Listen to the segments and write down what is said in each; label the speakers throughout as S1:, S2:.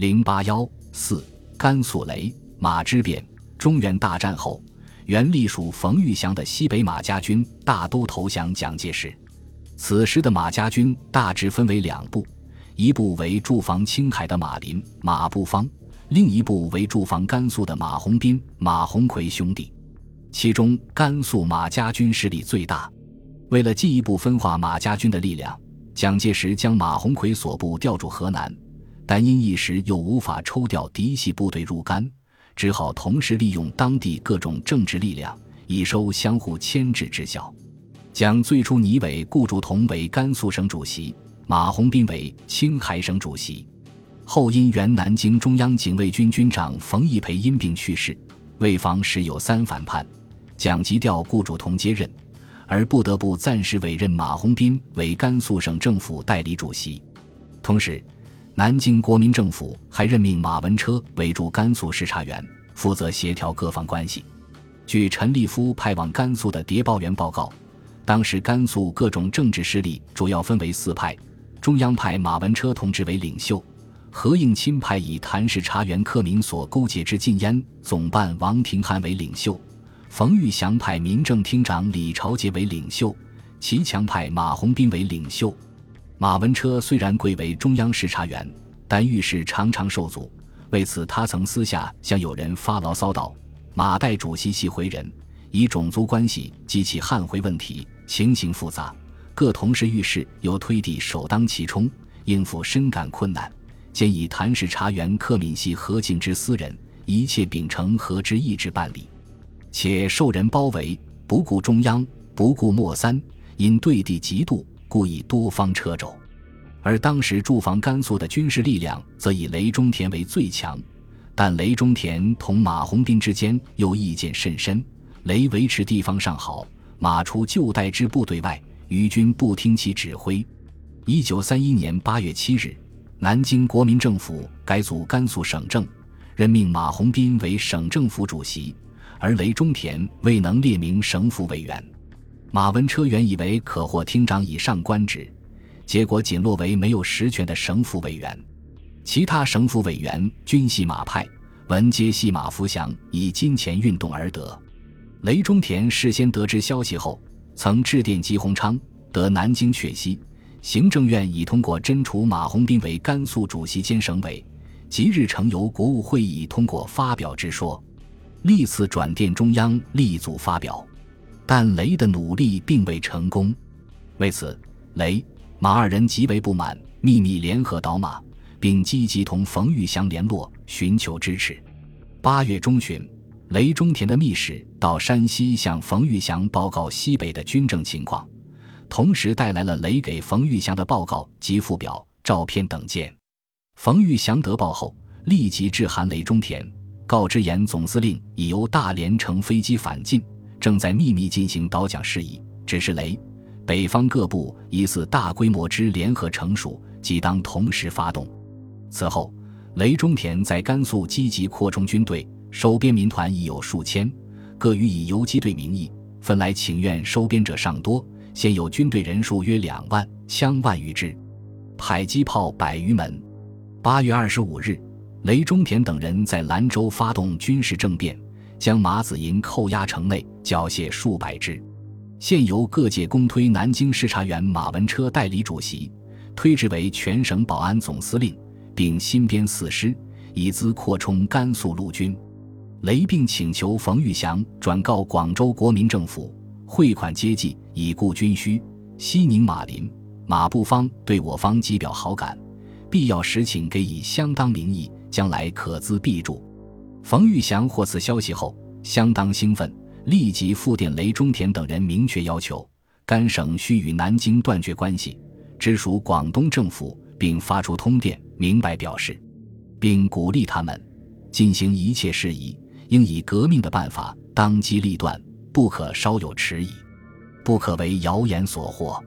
S1: 零八幺四，甘肃雷马之变。中原大战后，原隶属冯玉祥的西北马家军大都投降蒋介石。此时的马家军大致分为两部，一部为驻防青海的马林、马步芳，另一部为驻防甘肃的马鸿宾、马鸿逵兄弟。其中，甘肃马家军势力最大。为了进一步分化马家军的力量，蒋介石将马鸿逵所部调驻河南。但因一时又无法抽调嫡系部队入甘，只好同时利用当地各种政治力量，以收相互牵制之效。蒋最初拟委顾祝同为甘肃省主席，马鸿宾为青海省主席。后因原南京中央警卫军军长冯玉培因病去世，为防时有三反叛，蒋急调顾祝同接任，而不得不暂时委任马鸿宾为甘肃省政府代理主席，同时。南京国民政府还任命马文车为驻甘肃视察员，负责协调各方关系。据陈立夫派往甘肃的谍报员报告，当时甘肃各种政治势力主要分为四派：中央派马文车同志为领袖，何应钦派以谭视察员克明所勾结之禁烟总办王廷汉为领袖，冯玉祥派民政厅长李朝杰为领袖，齐强派马鸿宾为领袖。马文车虽然贵为中央视察员，但遇事常常受阻。为此，他曾私下向有人发牢骚道：“马代主席系回人，以种族关系激起汉回问题，情形复杂。各同事遇事有推地首当其冲，应付深感困难。建议谭视察员克敏系何敬之私人，一切秉承何之意志办理。且受人包围，不顾中央，不顾莫三，因对地极度。”故意多方掣肘，而当时驻防甘肃的军事力量则以雷中田为最强，但雷中田同马鸿宾之间又意见甚深。雷维持地方上好，马除旧代之部队外，余军不听其指挥。一九三一年八月七日，南京国民政府改组甘肃省政，任命马鸿宾为省政府主席，而雷中田未能列明省府委员。马文车原以为可获厅长以上官职，结果仅落为没有实权的省府委员。其他省府委员均系马派，闻皆系马福祥以金钱运动而得。雷中田事先得知消息后，曾致电吉鸿昌，得南京确悉，行政院已通过真除马鸿宾为甘肃主席兼省委，即日呈由国务会议通过发表之说，历次转电中央力组发表。但雷的努力并未成功，为此，雷马二人极为不满，秘密联合倒马，并积极同冯玉祥联络，寻求支持。八月中旬，雷中田的密使到山西向冯玉祥报告西北的军政情况，同时带来了雷给冯玉祥的报告及附表、照片等件。冯玉祥得报后，立即致函雷中田，告知严总司令已由大连乘飞机返晋。正在秘密进行导讲事宜，只是雷北方各部疑似大规模之联合成熟，即当同时发动。此后，雷中田在甘肃积极扩充军队，收编民团已有数千，各予以游击队名义分来请愿收编者尚多，现有军队人数约两万，枪万余支，迫击炮百余门。八月二十五日，雷中田等人在兰州发动军事政变。将马子银扣押城内，缴械数百支。现由各界公推南京视察员马文车代理主席，推职为全省保安总司令，并新编四师，以资扩充甘肃陆军。雷并请求冯玉祥转告广州国民政府，汇款接济，以顾军需。西宁马林、马步芳对我方极表好感，必要时请给以相当名义，将来可资必助。冯玉祥获此消息后，相当兴奋，立即复电雷中田等人，明确要求甘省需与南京断绝关系，直属广东政府，并发出通电，明白表示，并鼓励他们进行一切事宜，应以革命的办法当机立断，不可稍有迟疑，不可为谣言所惑。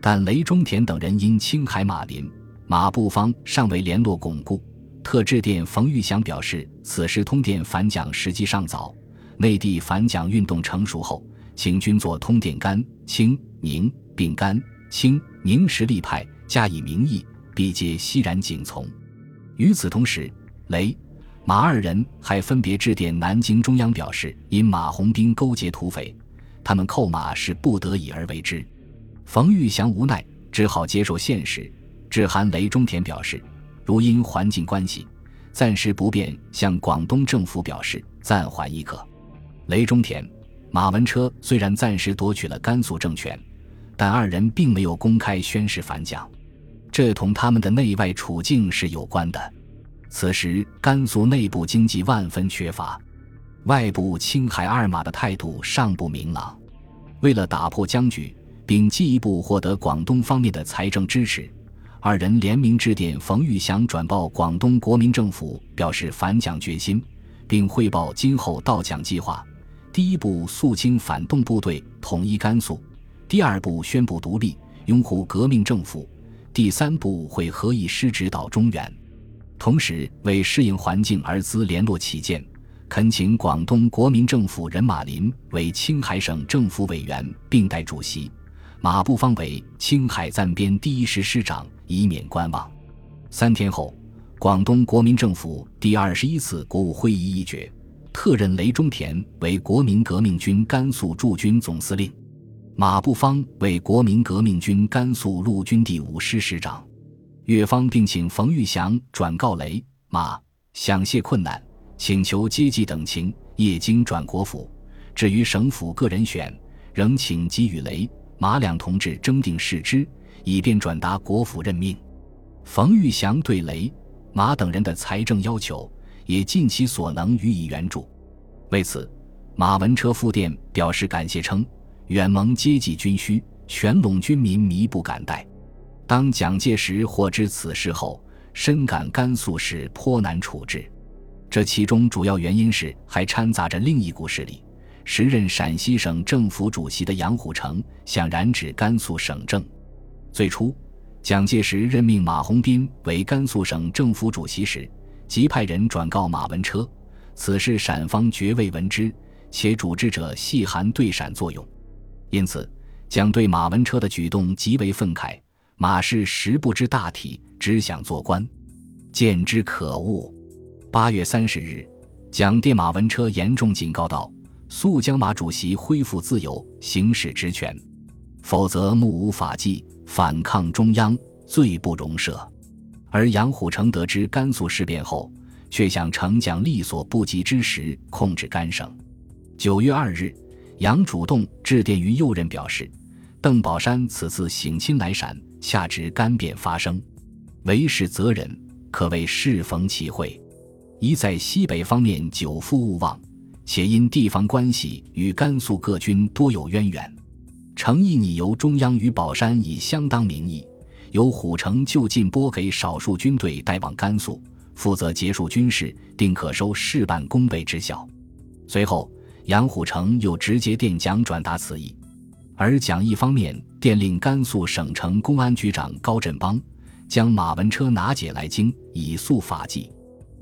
S1: 但雷中田等人因青海马林、马步芳尚未联络巩固。特致电冯玉祥表示，此时通电反蒋时机尚早，内地反蒋运动成熟后，请军作通电甘、清、宁，并甘、清、宁实力派加以民意，必皆欣然景从。与此同时，雷、马二人还分别致电南京中央，表示因马鸿宾勾结土匪，他们扣马是不得已而为之。冯玉祥无奈，只好接受现实，致函雷中田表示，如因环境关系，暂时不便向广东政府表示，暂缓亦可。雷中田、马文车虽然暂时夺取了甘肃政权，但二人并没有公开宣誓反蒋，这同他们的内外处境是有关的。此时甘肃内部经济万分缺乏，外部青海二马的态度尚不明朗。为了打破僵局，并进一步获得广东方面的财政支持，二人联名致电冯玉祥，转报广东国民政府，表示反蒋决心，并汇报今后到蒋计划。第一步肃清反动部队，统一甘肃；第二步宣布独立，拥护革命政府；第三步会合议师指导中原。同时，为适应环境而资联络起见，恳请广东国民政府任马林为青海省政府委员并代主席，马步芳为青海暂编第一师师长，以免观望。三天后，广东国民政府第二十一次国务会议议决。特任雷中田为国民革命军甘肃驻军总司令，马步芳为国民革命军甘肃陆军第五师师长。越方并请冯玉祥转告雷马，想谢困难，请求接济等情，业经转国府。至于省府个人选，仍请给予雷马两同志征定事之，以便转达国府任命。冯玉祥对雷马等人的财政要求。也尽其所能予以援助。为此，马文车复电表示感谢，称远蒙接济军需，全陇军民弥不敢待。当蒋介石获知此事后，深感甘肃事颇难处置。这其中主要原因是还掺杂着另一股势力，时任陕西省政府主席的杨虎城想染指甘肃省政。最初，蒋介石任命马鸿宾为甘肃省政府主席时。即派人转告马文车，此事陕方绝未闻之，且主治者系含对陕作用，因此蒋对马文车的举动极为愤慨。马氏实不知大体，只想做官，见之可恶。八月三十日，蒋电马文车严重警告道：“速将马主席恢复自由，行使职权，否则目无法纪，反抗中央，罪不容赦。”而杨虎城得知甘肃事变后，却想乘蒋力所不及之时控制甘省。九月二日，杨主动致电于右任，表示邓宝山此次省亲来陕，恰值甘变发生，为是责人，可谓适逢其会。一在西北方面久负勿忘，且因地方关系与甘肃各军多有渊源，诚意拟由中央与宝山以相当名义。由虎城就近拨给少数军队带往甘肃，负责结束军事，定可收事半功倍之效。随后，杨虎城又直接电蒋转达此意，而蒋一方面电令甘肃省城公安局长高振邦将马文车拿解来京，以肃法纪；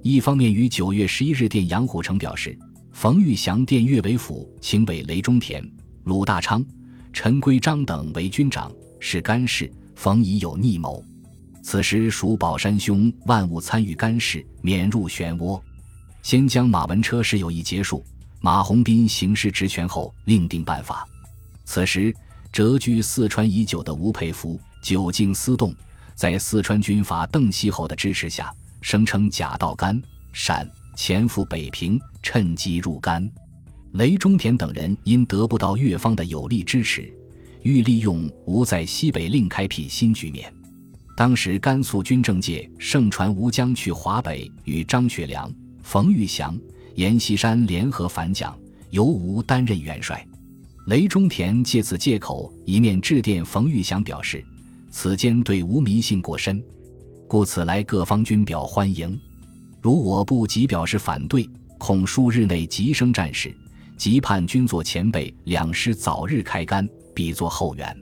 S1: 一方面于九月十一日电杨虎城表示，冯玉祥电岳为府，请委雷中田、鲁大昌、陈圭章等为军长，是干事。冯已有逆谋，此时属宝山兄万勿参与干事，免入漩涡。先将马文车事有意结束，马鸿宾行使职权后，另定办法。此时谪居四川已久的吴佩孚久经思动，在四川军阀邓锡侯的支持下，声称假道甘陕，潜伏北平，趁机入甘。雷中田等人因得不到越方的有力支持。欲利用吴在西北另开辟新局面。当时甘肃军政界盛传吴将去华北与张学良、冯玉祥、阎锡山联合反蒋，由吴担任元帅。雷中田借此借口，一面致电冯玉祥表示，此间对吴迷信过深，故此来各方军表欢迎。如我部即表示反对，恐数日内急生战事，急盼军座前辈两师早日开干。比作后援，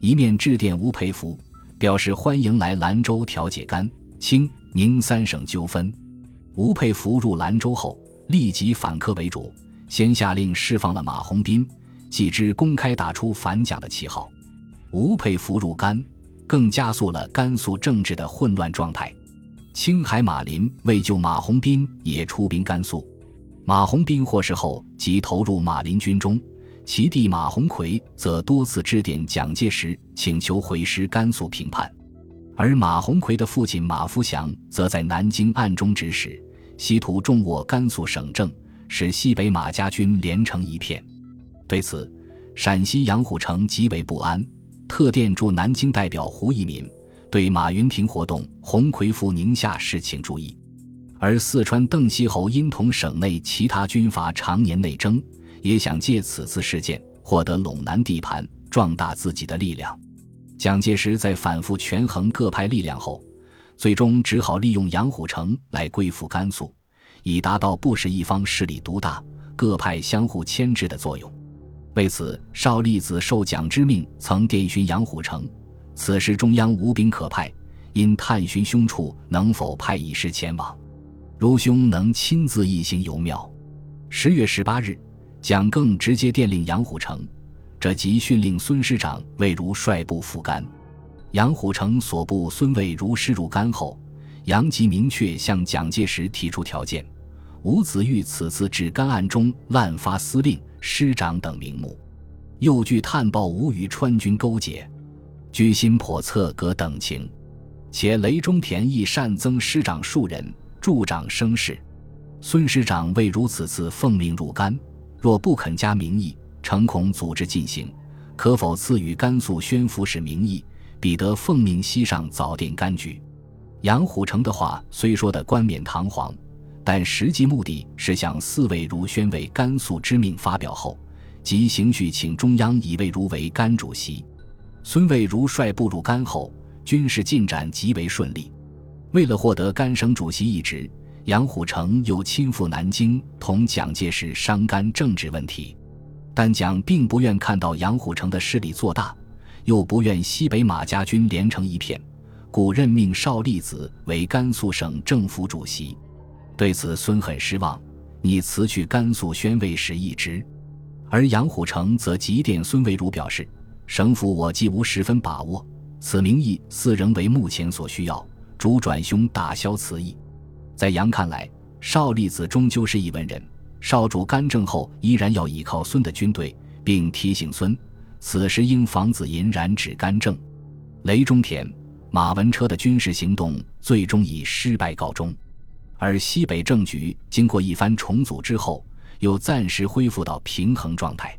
S1: 一面致电吴培孚，表示欢迎来兰州调解甘、清、宁三省纠纷。吴佩孚入兰州后，立即反客为主，先下令释放了马鸿宾，继之公开打出反蒋的旗号。吴佩孚入甘，更加速了甘肃政治的混乱状态。青海马林为救马鸿宾，也出兵甘肃。马鸿宾获释后，即投入马林军中。其弟马鸿逵则多次致电蒋介石，请求回师甘肃平叛。而马鸿逵的父亲马福祥则在南京暗中指使，企图重握甘肃省政，使西北马家军连成一片。对此，陕西杨虎城极为不安，特电驻南京代表胡一民。对马云亭活动，鸿逵赴宁夏事请注意；而四川邓锡侯因同省内其他军阀常年内争，也想借此次事件获得陇南地盘，壮大自己的力量。蒋介石在反复权衡各派力量后，最终只好利用杨虎城来归附甘肃，以达到不使一方势力独大、各派相互牵制的作用。为此，邵力子受蒋之命，曾电询杨虎城。此时中央无兵可派，因探寻凶处，能否派一师前往？如兄能亲自一行，尤妙。十月十八日，蒋更直接电令杨虎城，这即训令孙师长魏如率部赴甘。杨虎城所部孙魏如师入甘后，杨即明确向蒋介石提出条件：吴子玉此次至甘案中滥发司令、师长等名目，又据探报吴与川军勾结。居心叵测，隔等情，且雷中田亦善增师长数人，助长声势。孙师长未如此次奉命入甘，若不肯加名义，诚恐组织进行，可否赐予甘肃宣抚使名义，彼得奉命西上早定甘局？杨虎城的话虽说的冠冕堂皇，但实际目的是向四位如宣为甘肃之命发表后，即行序请中央以魏如为甘主席。孙蔚如率部入甘后，军事进展极为顺利。为了获得甘省主席一职，杨虎城又亲赴南京同蒋介石商甘政治问题。但蒋并不愿看到杨虎城的势力做大，又不愿西北马家军连成一片，故任命邵力子为甘肃省政府主席。对此，孙很失望，拟辞去甘肃宣慰使一职。而杨虎城则急电孙蔚如表示。省府我既无十分把握，此名义似仍为目前所需要，主转兄打消此意。在杨看来，邵力子终究是一文人，少主干政后依然要依靠孙的军队，并提醒孙，此时应防止引染指干政。雷中田、马文车的军事行动最终以失败告终，而西北政局经过一番重组之后，又暂时恢复到平衡状态。